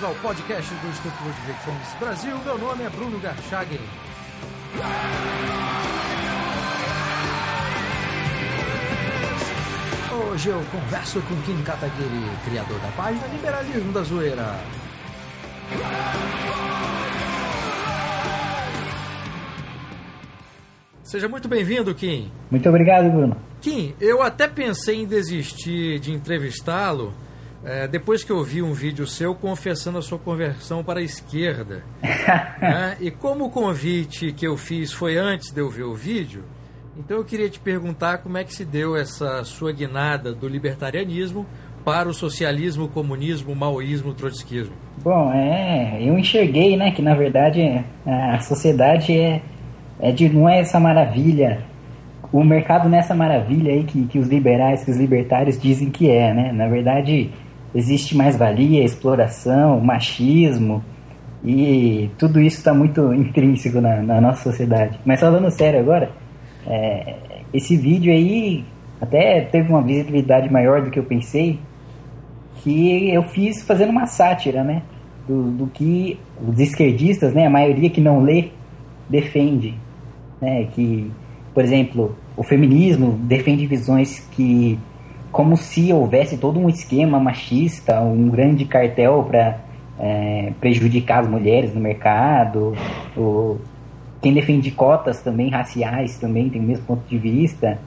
bem-vindos ao podcast do Instituto Ludwig Fomes Brasil. Meu nome é Bruno Garchagen. Hoje eu converso com Kim Kataguiri, criador da página Liberalismo da Zoeira. Seja muito bem-vindo, Kim. Muito obrigado, Bruno. Kim, eu até pensei em desistir de entrevistá-lo é, depois que eu vi um vídeo seu confessando a sua conversão para a esquerda. né? E como o convite que eu fiz foi antes de eu ver o vídeo, então eu queria te perguntar como é que se deu essa sua guinada do libertarianismo para o socialismo, comunismo, maoísmo, trotskismo. Bom, é, eu enxerguei, né, que na verdade a sociedade é, é de não é essa maravilha, o mercado não é maravilha aí que, que os liberais, que os libertários dizem que é, né? Na verdade, existe mais-valia, exploração, machismo, e tudo isso está muito intrínseco na, na, nossa sociedade. Mas falando sério agora, é, esse vídeo aí até teve uma visibilidade maior do que eu pensei, que eu fiz fazendo uma sátira, né? Do, do que os esquerdistas, né? A maioria que não lê, defende. Né? Que, por exemplo, o feminismo defende visões que como se houvesse todo um esquema machista, um grande cartel para é, prejudicar as mulheres no mercado. O, quem defende cotas também raciais também tem o mesmo ponto de vista.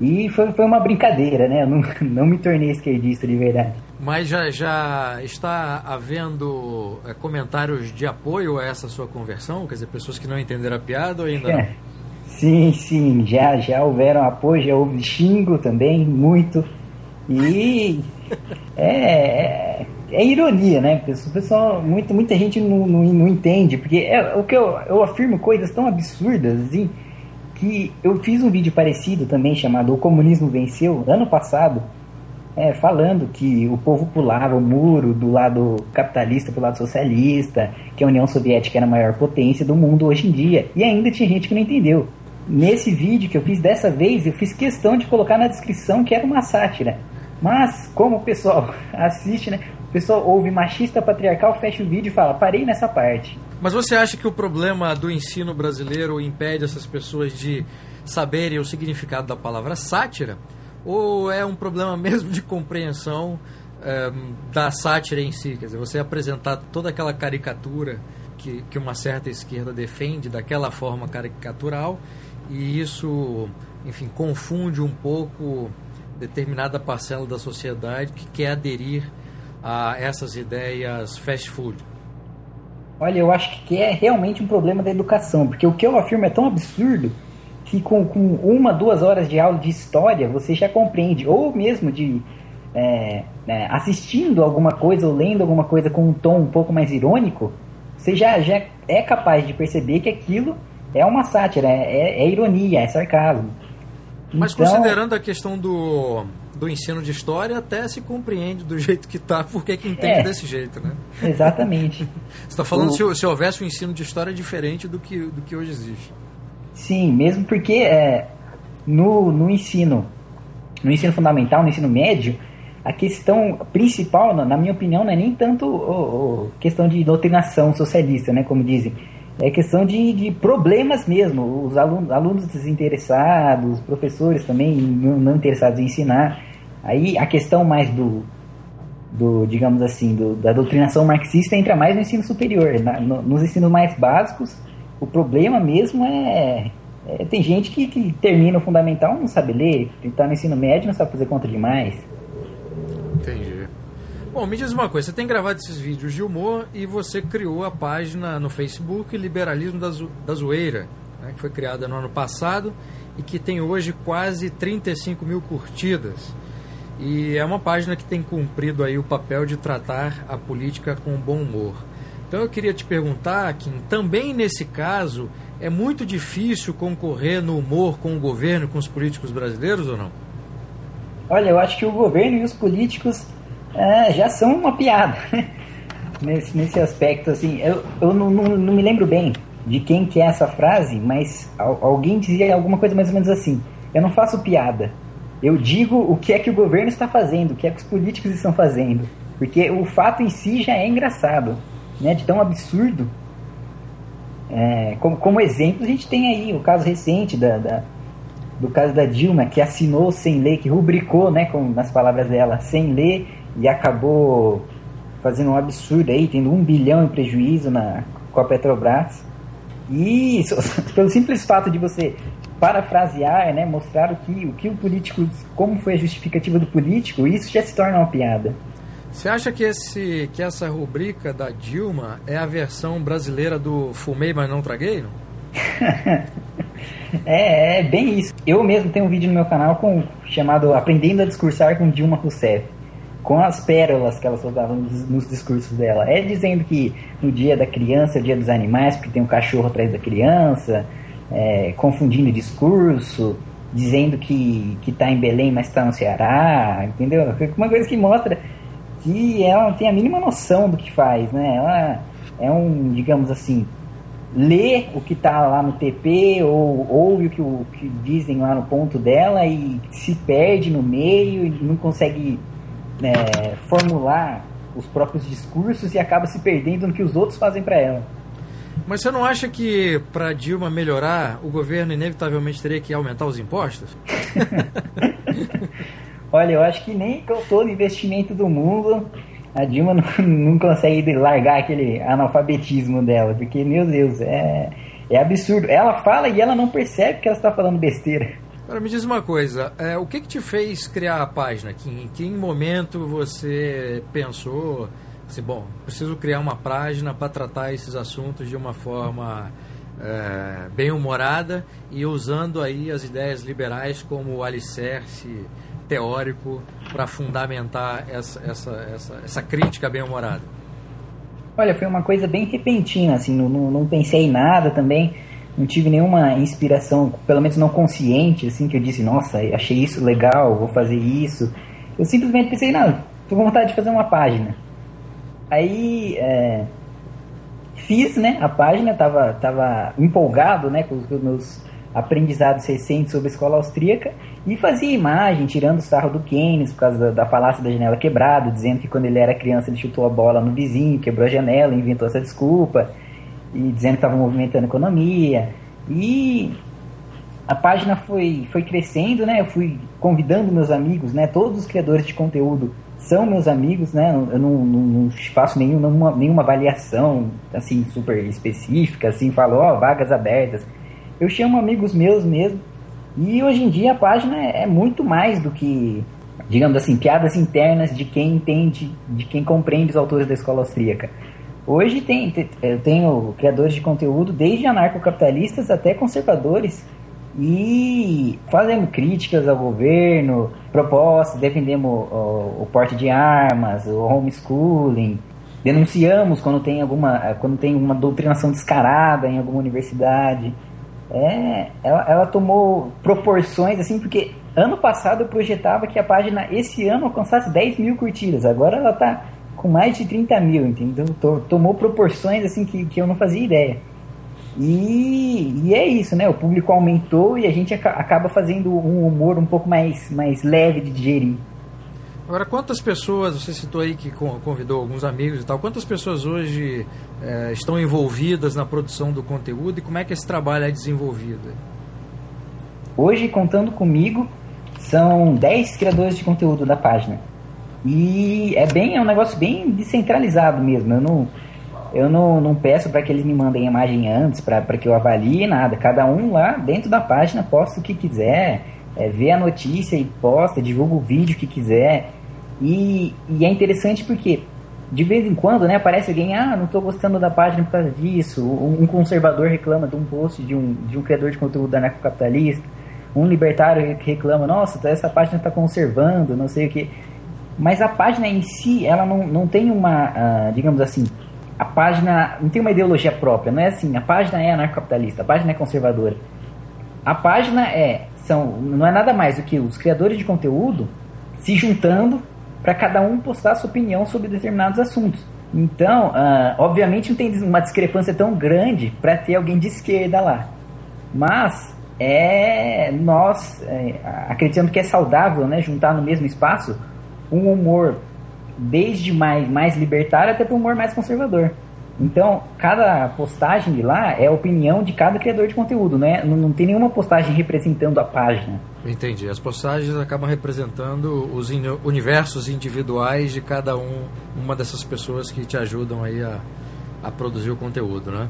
E foi, foi uma brincadeira, né? Eu não, não me tornei esquerdista de verdade. Mas já, já está havendo é, comentários de apoio a essa sua conversão? Quer dizer, pessoas que não entenderam a piada ou ainda é. não? Sim, sim, já, já houveram apoio, já houve xingo também, muito. E é, é, é, ironia, né? Pessoal, muita, muita gente não, não, não entende, porque é, o que eu, eu afirmo coisas tão absurdas assim, que eu fiz um vídeo parecido também chamado O Comunismo Venceu, ano passado, é, falando que o povo pulava o muro do lado capitalista para o lado socialista, que a União Soviética era a maior potência do mundo hoje em dia, e ainda tinha gente que não entendeu. Nesse vídeo que eu fiz dessa vez, eu fiz questão de colocar na descrição que era uma sátira. Mas, como o pessoal assiste, né? O pessoal ouve machista patriarcal, fecha o vídeo e fala, parei nessa parte. Mas você acha que o problema do ensino brasileiro impede essas pessoas de saberem o significado da palavra sátira? Ou é um problema mesmo de compreensão é, da sátira em si? Quer dizer, você apresentar toda aquela caricatura que, que uma certa esquerda defende daquela forma caricatural e isso, enfim, confunde um pouco determinada parcela da sociedade que quer aderir a essas ideias fast food? Olha, eu acho que é realmente um problema da educação, porque o que eu afirmo é tão absurdo que com, com uma, duas horas de aula de história você já compreende, ou mesmo de é, é, assistindo alguma coisa ou lendo alguma coisa com um tom um pouco mais irônico, você já, já é capaz de perceber que aquilo é uma sátira, é, é, é ironia, é sarcasmo. Mas então, considerando a questão do, do ensino de história, até se compreende do jeito que está, porque que entende é, desse jeito, né? Exatamente. Você está falando o, se, se houvesse um ensino de história diferente do que, do que hoje existe. Sim, mesmo porque é, no, no ensino, no ensino fundamental, no ensino médio, a questão principal, na minha opinião, não é nem tanto o, o questão de doutrinação socialista, né, como dizem, é questão de, de problemas mesmo. Os alunos, alunos desinteressados, professores também não, não, interessados em ensinar. Aí a questão mais do, do digamos assim, do, da doutrinação marxista entra mais no ensino superior. Na, no, nos ensinos mais básicos, o problema mesmo é, é tem gente que, que termina o fundamental não sabe ler, está no ensino médio não sabe fazer conta demais. Bom, me diz uma coisa, você tem gravado esses vídeos de humor e você criou a página no Facebook Liberalismo da, Zo da Zoeira, né, que foi criada no ano passado e que tem hoje quase 35 mil curtidas. E é uma página que tem cumprido aí o papel de tratar a política com bom humor. Então eu queria te perguntar, Kim, também nesse caso é muito difícil concorrer no humor com o governo, com os políticos brasileiros ou não? Olha, eu acho que o governo e os políticos é, já são uma piada nesse, nesse aspecto. Assim, eu, eu não, não, não, me lembro bem de quem que é essa frase, mas alguém dizia alguma coisa mais ou menos assim: Eu não faço piada, eu digo o que é que o governo está fazendo, o que é que os políticos estão fazendo. Porque o fato em si já é engraçado, né? De tão absurdo. É, como, como exemplo, a gente tem aí o caso recente da, da, do caso da Dilma, que assinou sem ler, que rubricou, né, com, nas palavras dela, sem ler, e acabou fazendo um absurdo aí, tendo um bilhão em prejuízo na, com a Petrobras. E pelo simples fato de você parafrasear, né, mostrar o que, o que o político, como foi a justificativa do político, isso já se torna uma piada. Você acha que, esse, que essa rubrica da Dilma é a versão brasileira do fumei, mas não traguei? Não? é, é bem isso. Eu mesmo tenho um vídeo no meu canal com, chamado Aprendendo a Discursar com Dilma Rousseff com as pérolas que ela soltava nos, nos, discursos dela. É dizendo que no dia da criança, dia dos animais, porque tem um cachorro atrás da criança, é, confundindo discurso, dizendo que, que tá em Belém, mas está no Ceará, entendeu? Uma coisa que mostra que ela não tem a mínima noção do que faz, né? Ela é um, digamos assim, lê o que está lá no TP ou ouve o que, o que dizem lá no ponto dela e se perde no meio e não consegue é, formular os próprios discursos e acaba se perdendo no que os outros fazem para ela. Mas você não acha que para Dilma melhorar, o governo inevitavelmente teria que aumentar os impostos? Olha, eu acho que nem com todo investimento do mundo a Dilma não, não consegue largar aquele analfabetismo dela, porque, meu Deus, é, é absurdo. Ela fala e ela não percebe que ela está falando besteira. Agora me diz uma coisa, é, o que, que te fez criar a página? Que, em que momento você pensou assim, bom, preciso criar uma página para tratar esses assuntos de uma forma é, bem humorada e usando aí as ideias liberais como alicerce teórico para fundamentar essa, essa, essa, essa crítica bem humorada? Olha, foi uma coisa bem repentina, assim, não, não, não pensei em nada também não tive nenhuma inspiração, pelo menos não consciente, assim, que eu disse, nossa, achei isso legal, vou fazer isso. Eu simplesmente pensei, não, tô com vontade de fazer uma página. Aí é, fiz, né, a página, tava, tava empolgado, né, com os meus aprendizados recentes sobre a escola austríaca e fazia imagem, tirando o sarro do Keynes por causa da, da falácia da janela quebrada, dizendo que quando ele era criança ele chutou a bola no vizinho, quebrou a janela, inventou essa desculpa e dizendo que estava movimentando a economia. E a página foi, foi crescendo, né? Eu fui convidando meus amigos, né? Todos os criadores de conteúdo são meus amigos, né? Eu não, não, não faço nenhuma, nenhuma avaliação, assim, super específica, assim, falo, ó, oh, vagas abertas. Eu chamo amigos meus mesmo. E hoje em dia a página é, muito mais do que, digamos assim, piadas internas de quem entende, de quem compreende os autores da escola austríaca. Hoje tem, eu tenho criadores de conteúdo, desde anarcocapitalistas até conservadores, e fazemos críticas ao governo, propostas, defendemos o, o porte de armas, o homeschooling, denunciamos quando tem alguma quando tem uma doutrinação descarada em alguma universidade. É, ela, ela tomou proporções assim, porque ano passado eu projetava que a página esse ano alcançasse 10 mil curtidas, agora ela está com mais de 30 mil, entendeu? Tomou proporções assim que, que eu não fazia ideia. E, e, é isso, né? O público aumentou e a gente acaba fazendo um humor um pouco mais, mais leve de digerir. Agora, quantas pessoas, você citou aí que convidou alguns amigos e tal, quantas pessoas hoje é, estão envolvidas na produção do conteúdo e como é que esse trabalho é desenvolvido? Hoje, contando comigo, são 10 criadores de conteúdo da página. E é bem é um negócio bem descentralizado mesmo. Eu não eu não, não peço para que eles me mandem a imagem antes para que eu avalie nada. Cada um lá dentro da página posta o que quiser, é, vê a notícia e posta, divulga o vídeo que quiser. E, e é interessante porque de vez em quando, né, aparece alguém, ah, não estou gostando da página por causa disso. Um conservador reclama de um post de um, de um criador de conteúdo anarcocapitalista. Um libertário reclama, nossa, essa página está conservando, não sei o que. Mas a página em si, ela não, não tem uma, uh, digamos assim, a página não tem uma ideologia própria, não é assim, a página é anarcocapitalista, a página é conservadora. A página é, são, não é nada mais do que os criadores de conteúdo se juntando para cada um postar sua opinião sobre determinados assuntos. Então, uh, obviamente não tem uma discrepância tão grande para ter alguém de esquerda lá. Mas é nós é, acreditando que é saudável né, juntar no mesmo espaço um humor desde mais, mais libertário até para o humor mais conservador. Então, cada postagem de lá é a opinião de cada criador de conteúdo, né? não, não tem nenhuma postagem representando a página. Entendi. As postagens acabam representando os universos individuais de cada um, uma dessas pessoas que te ajudam aí a, a produzir o conteúdo, né?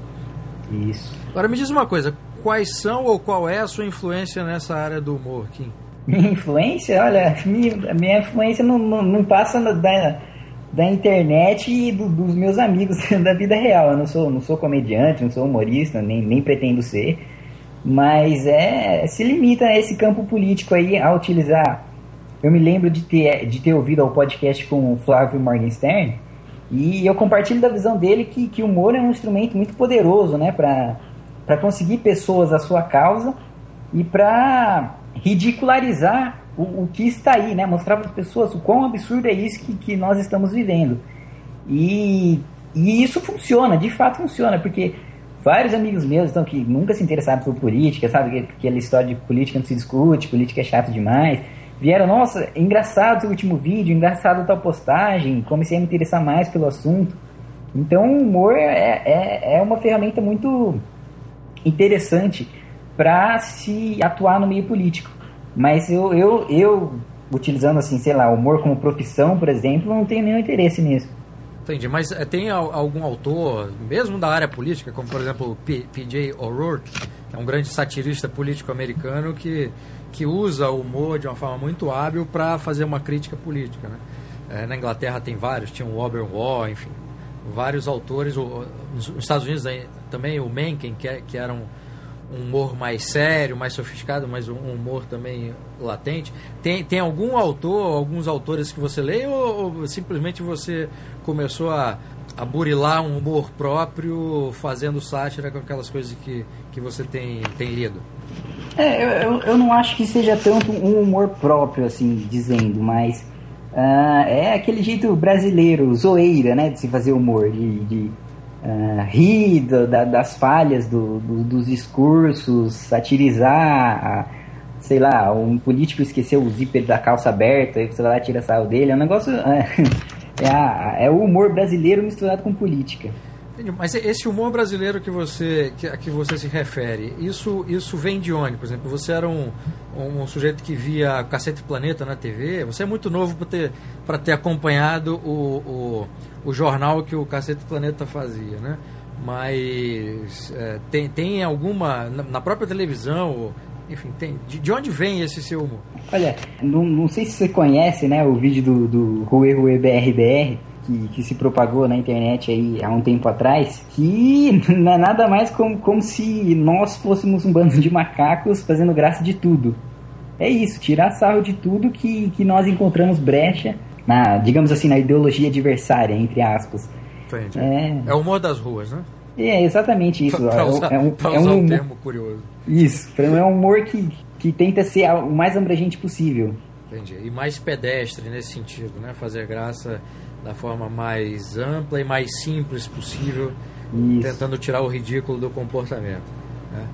Isso. Agora me diz uma coisa, quais são ou qual é a sua influência nessa área do humor, Kim? Minha influência? Olha, minha, minha influência não, não, não passa da, da internet e do, dos meus amigos da vida real. Eu não sou, não sou comediante, não sou humorista, nem, nem pretendo ser. Mas é se limita a esse campo político aí a utilizar. Eu me lembro de ter, de ter ouvido o podcast com o Flávio Morgenstern e eu compartilho da visão dele que, que o humor é um instrumento muito poderoso né, para conseguir pessoas à sua causa e para ridicularizar o, o, que está aí, né? mostrar para as pessoas o quão absurdo é isso que, que nós estamos vivendo. E, e isso funciona, de fato funciona, porque vários amigos meus então, que nunca se interessaram por política, sabe? Que aquela história de política não se discute, política é chato demais. Vieram, nossa, engraçado o último vídeo, engraçado tal postagem, comecei a me interessar mais pelo assunto. Então o humor é, é, é uma ferramenta muito interessante para se atuar no meio político. Mas eu, eu, eu, utilizando assim, sei lá, humor como profissão, por exemplo, não tenho nenhum interesse nisso. Entendi, mas é, tem algum autor, mesmo da área política, como por exemplo P.J. O'Rourke, que é um grande satirista político americano que, que usa o humor de uma forma muito hábil para fazer uma crítica política. Né? É, na Inglaterra tem vários, tinha o Oberwall, enfim, vários autores. O, nos Estados Unidos também o Mencken, que, é, que era um, um humor mais sério, mais sofisticado, mas um humor também latente. Tem, tem algum autor, alguns autores que você lê ou, ou simplesmente você começou a, a burilar um humor próprio, fazendo sátira com aquelas coisas que, que você tem, tem lido? É, eu, eu não acho que seja tanto um humor próprio, assim, dizendo, mas uh, é aquele jeito brasileiro, zoeira, né, de se fazer humor, de, de uh, rir do, da, das falhas do, do, dos discursos, satirizar, sei lá, um político esqueceu o zíper da calça aberta e você vai lá tira sarro dele, é um negócio... É, a, é o humor brasileiro misturado com política. Mas esse humor brasileiro que você, que, a que você se refere, isso, isso vem de onde? Por exemplo, você era um, um sujeito que via Cacete Planeta na TV, você é muito novo para ter, ter acompanhado o, o, o jornal que o Cacete Planeta fazia, né? Mas é, tem, tem alguma, na própria televisão, enfim, tem, de, de onde vem esse seu humor? Olha, não, não sei se você conhece, né, o vídeo do, do Rue Rue BRBR, que, que, se propagou na internet aí há um tempo atrás, que não é nada mais como, como se nós fôssemos um bando de macacos fazendo graça de tudo. É isso, tirar sarro de tudo que, que nós encontramos brecha na, digamos assim, na ideologia adversária, entre aspas. Entendi. É, é o humor das ruas, né? É exatamente isso. Pra, usar, é um, é um, um termo curioso. Isso, é um humor que, que tenta ser o mais abrangente possível. Entendi. E mais pedestre nesse sentido, né? Fazer graça da forma mais ampla e mais simples possível, Isso. tentando tirar o ridículo do comportamento. Né?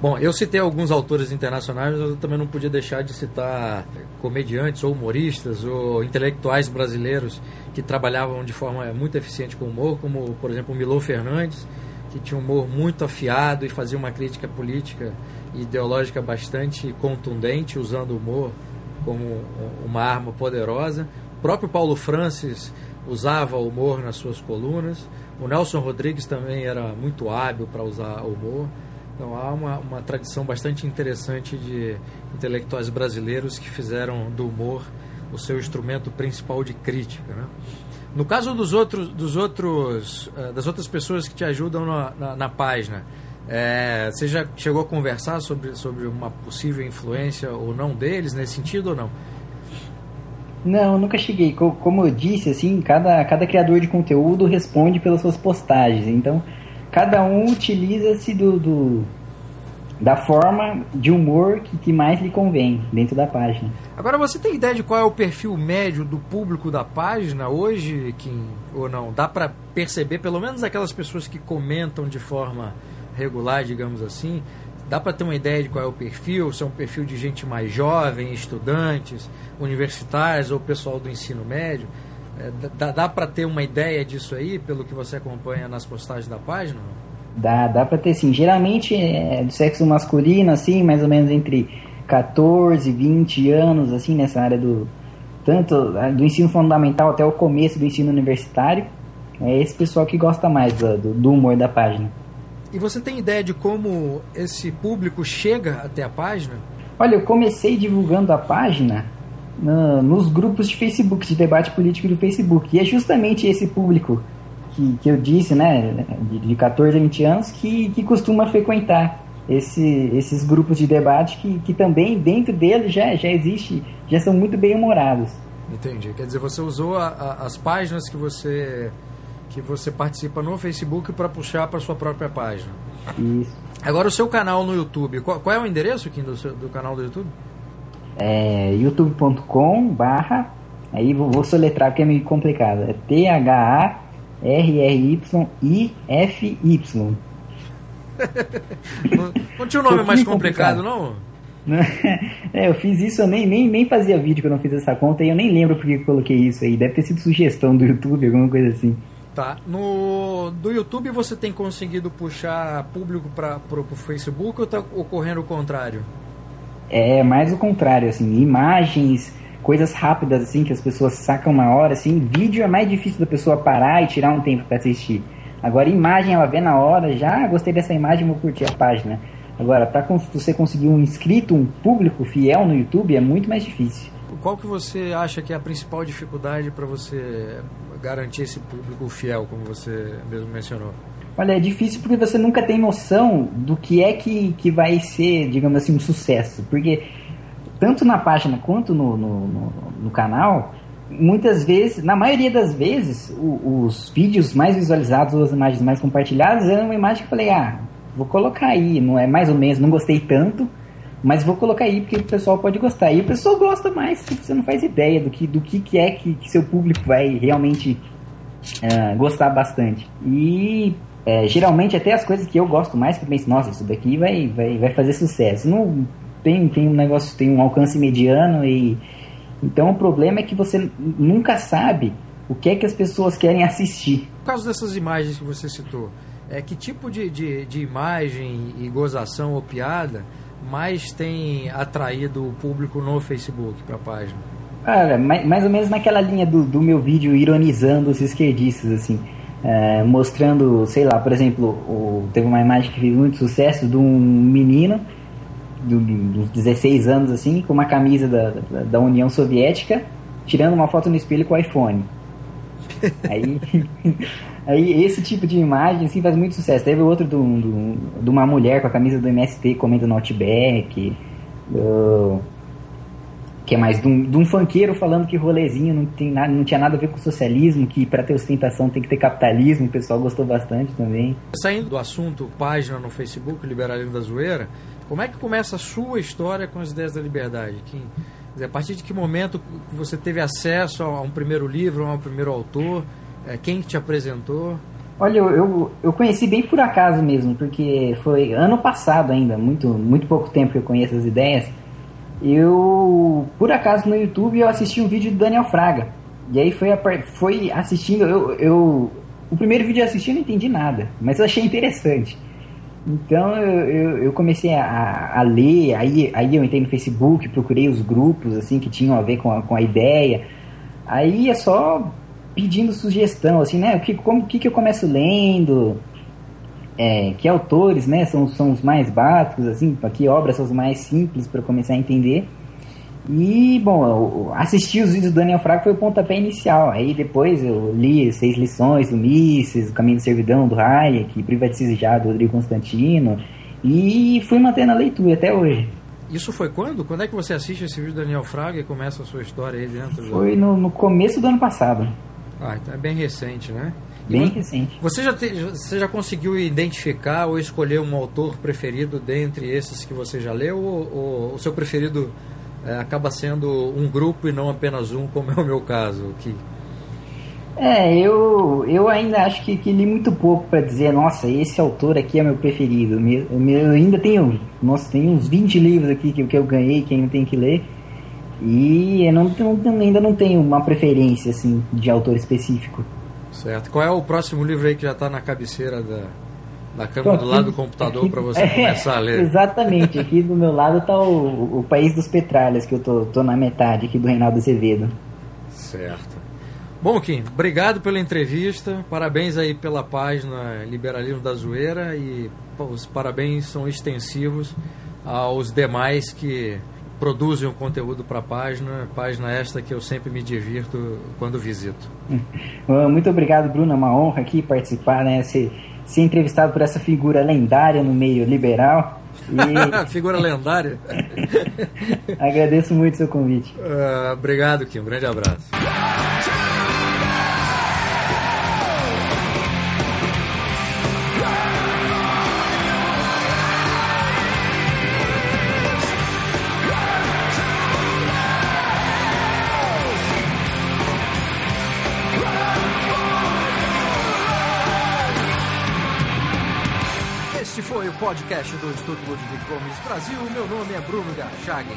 Bom, eu citei alguns autores internacionais, mas eu também não podia deixar de citar comediantes ou humoristas ou intelectuais brasileiros que trabalhavam de forma muito eficiente com humor, como, por exemplo, o Milô Fernandes, que tinha um humor muito afiado e fazia uma crítica política e ideológica bastante contundente, usando o humor como uma arma poderosa. O próprio Paulo Francis usava o humor nas suas colunas. O Nelson Rodrigues também era muito hábil para usar o humor. Então há uma, uma tradição bastante interessante de intelectuais brasileiros que fizeram do humor o seu instrumento principal de crítica. Né? No caso dos outros, dos outros, uh, das outras pessoas que te ajudam na, na, na página, é, você já chegou a conversar sobre, sobre uma possível influência ou não deles nesse sentido ou não? Não, nunca cheguei. Como eu disse, assim, cada, cada criador de conteúdo responde pelas suas postagens. Então, cada um utiliza-se do, do, da forma de humor que, que mais lhe convém dentro da página. Agora, você tem ideia de qual é o perfil médio do público da página hoje, Kim, ou não? Dá para perceber, pelo menos aquelas pessoas que comentam de forma regular, digamos assim, dá para ter uma ideia de qual é o perfil? Se é um perfil de gente mais jovem, estudantes, universitários ou pessoal do ensino médio? É, dá dá para ter uma ideia disso aí, pelo que você acompanha nas postagens da página? Dá, dá pra ter sim. Geralmente é do sexo masculino, assim, mais ou menos entre 14, 20 anos, assim, nessa área do. Tanto do ensino fundamental até o começo do ensino universitário. É esse pessoal que gosta mais do, do humor da página. E você tem ideia de como esse público chega até a página? Olha, eu comecei divulgando a página no, nos grupos de Facebook, de debate político do Facebook. E é justamente esse público que, que eu disse, né, de, de 14 a 20 anos, que, que costuma frequentar esse, esses grupos de debate que, que também dentro deles já, já existe, já são muito bem humorados. Entendi. Quer dizer, você usou a, a, as páginas que você que você participa no Facebook para puxar para sua própria página. Isso. Agora o seu canal no YouTube, qual, qual é o endereço aqui do, seu, do canal do YouTube? É youtube.com barra aí vou, vou soletrar porque é meio complicado. É T H A R R Y I F Y. não, não tinha um nome mais complicado, complicado, não? é, eu fiz isso, eu nem, nem, nem fazia vídeo que eu não fiz essa conta e eu nem lembro porque eu coloquei isso aí. Deve ter sido sugestão do YouTube, alguma coisa assim. Tá. No do YouTube você tem conseguido puxar público para o Facebook ou está ocorrendo o contrário? É mais o contrário, assim, imagens, coisas rápidas assim que as pessoas sacam na hora, assim, vídeo é mais difícil da pessoa parar e tirar um tempo para assistir. Agora imagem ela vê na hora, já gostei dessa imagem, vou curtir a página. Agora, para você conseguir um inscrito, um público fiel no YouTube é muito mais difícil. Qual que você acha que é a principal dificuldade para você garantir esse público fiel, como você mesmo mencionou? Olha, é difícil porque você nunca tem noção do que é que, que vai ser, digamos assim, um sucesso. Porque tanto na página quanto no, no, no, no canal, muitas vezes, na maioria das vezes, o, os vídeos mais visualizados as imagens mais compartilhadas eram uma imagem que eu falei, ah, vou colocar aí, não é mais ou menos, não gostei tanto, mas vou colocar aí porque o pessoal pode gostar. E o pessoal gosta mais, você não faz ideia do que, do que, que é que, que seu público vai realmente uh, gostar bastante. E é, geralmente até as coisas que eu gosto mais, que eu penso, nossa, isso daqui vai, vai, vai fazer sucesso. Não tem, tem um negócio, tem um alcance mediano e. Então o problema é que você nunca sabe o que é que as pessoas querem assistir. Por causa dessas imagens que você citou, é que tipo de, de, de imagem e gozação ou piada mais tem atraído o público no Facebook para a página? Cara, mais, mais ou menos naquela linha do, do meu vídeo ironizando os esquerdistas, assim. É, mostrando, sei lá, por exemplo, o, teve uma imagem que fez muito sucesso de um menino de uns 16 anos, assim, com uma camisa da, da, da União Soviética, tirando uma foto no espelho com o iPhone. Aí Aí esse tipo de imagem assim, faz muito sucesso. Teve outro de uma mulher com a camisa do MST comendo no Outback. Uh, que é mais de um, de um funkeiro falando que rolezinho não, tem nada, não tinha nada a ver com socialismo, que para ter ostentação tem que ter capitalismo, o pessoal gostou bastante também. Saindo do assunto página no Facebook, Liberalismo da Zoeira, como é que começa a sua história com as ideias da liberdade? Que, dizer, a partir de que momento você teve acesso a um primeiro livro, a um primeiro autor? É, quem te apresentou? Olha, eu, eu, eu, conheci bem por acaso mesmo, porque foi ano passado ainda, muito, muito pouco tempo que eu conheço as ideias. Eu, por acaso no YouTube, eu assisti um vídeo do Daniel Fraga. E aí foi, foi assistindo, eu, eu, o primeiro vídeo eu assisti eu não entendi nada, mas eu achei interessante. Então eu, eu, eu comecei a, a, ler, aí, aí eu entrei no Facebook, procurei os grupos assim que tinham a ver com a, com a ideia. Aí é só pedindo sugestão, assim, né? O que, como, que, que eu começo lendo? É, que autores, né? São, são os mais básicos, assim, que obras são os mais simples para começar a entender. E, bom, assistir os vídeos do Daniel Fraga foi o pontapé inicial. Aí depois eu li Seis Lições do Mises, O Caminho da Servidão do Hayek, Privatize Já do Rodrigo Constantino. E fui mantendo a leitura até hoje. Isso foi quando? Quando é que você assiste esse vídeo do Daniel Fraga e começa a sua história aí dentro? Foi no, no começo do ano passado. Ah, então é bem recente, né? Bem recente. Você já, te, você já conseguiu identificar ou escolher um autor preferido dentre esses que você já leu? Ou, ou o seu preferido é, acaba sendo um grupo e não apenas um, como é o meu caso? Que... É, eu, eu ainda acho que, que li muito pouco para dizer, nossa, esse autor aqui é meu preferido. Eu, eu ainda tenho, nossa, tem uns 20 livros aqui que, que eu ganhei que ainda tenho que ler. E eu não, não, ainda não tenho uma preferência assim de autor específico. Certo. Qual é o próximo livro aí que já está na cabeceira da, da câmera do lado do computador para você é, começar a ler? Exatamente. Aqui do meu lado está o, o País dos Petralhas, que eu tô, tô na metade aqui do Reinaldo Azevedo. Certo. Bom, Kim, obrigado pela entrevista. Parabéns aí pela página Liberalismo da Zoeira e os parabéns são extensivos aos demais que produzem o conteúdo para a página, página esta que eu sempre me divirto quando visito. Muito obrigado, Bruno. É uma honra aqui participar, né? Ser, ser entrevistado por essa figura lendária no meio liberal. E... figura lendária. Agradeço muito o seu convite. Uh, obrigado, Kim. Um grande abraço. Podcast do Instituto Ludwig Gomes Brasil. Meu nome é Bruno Garchagen.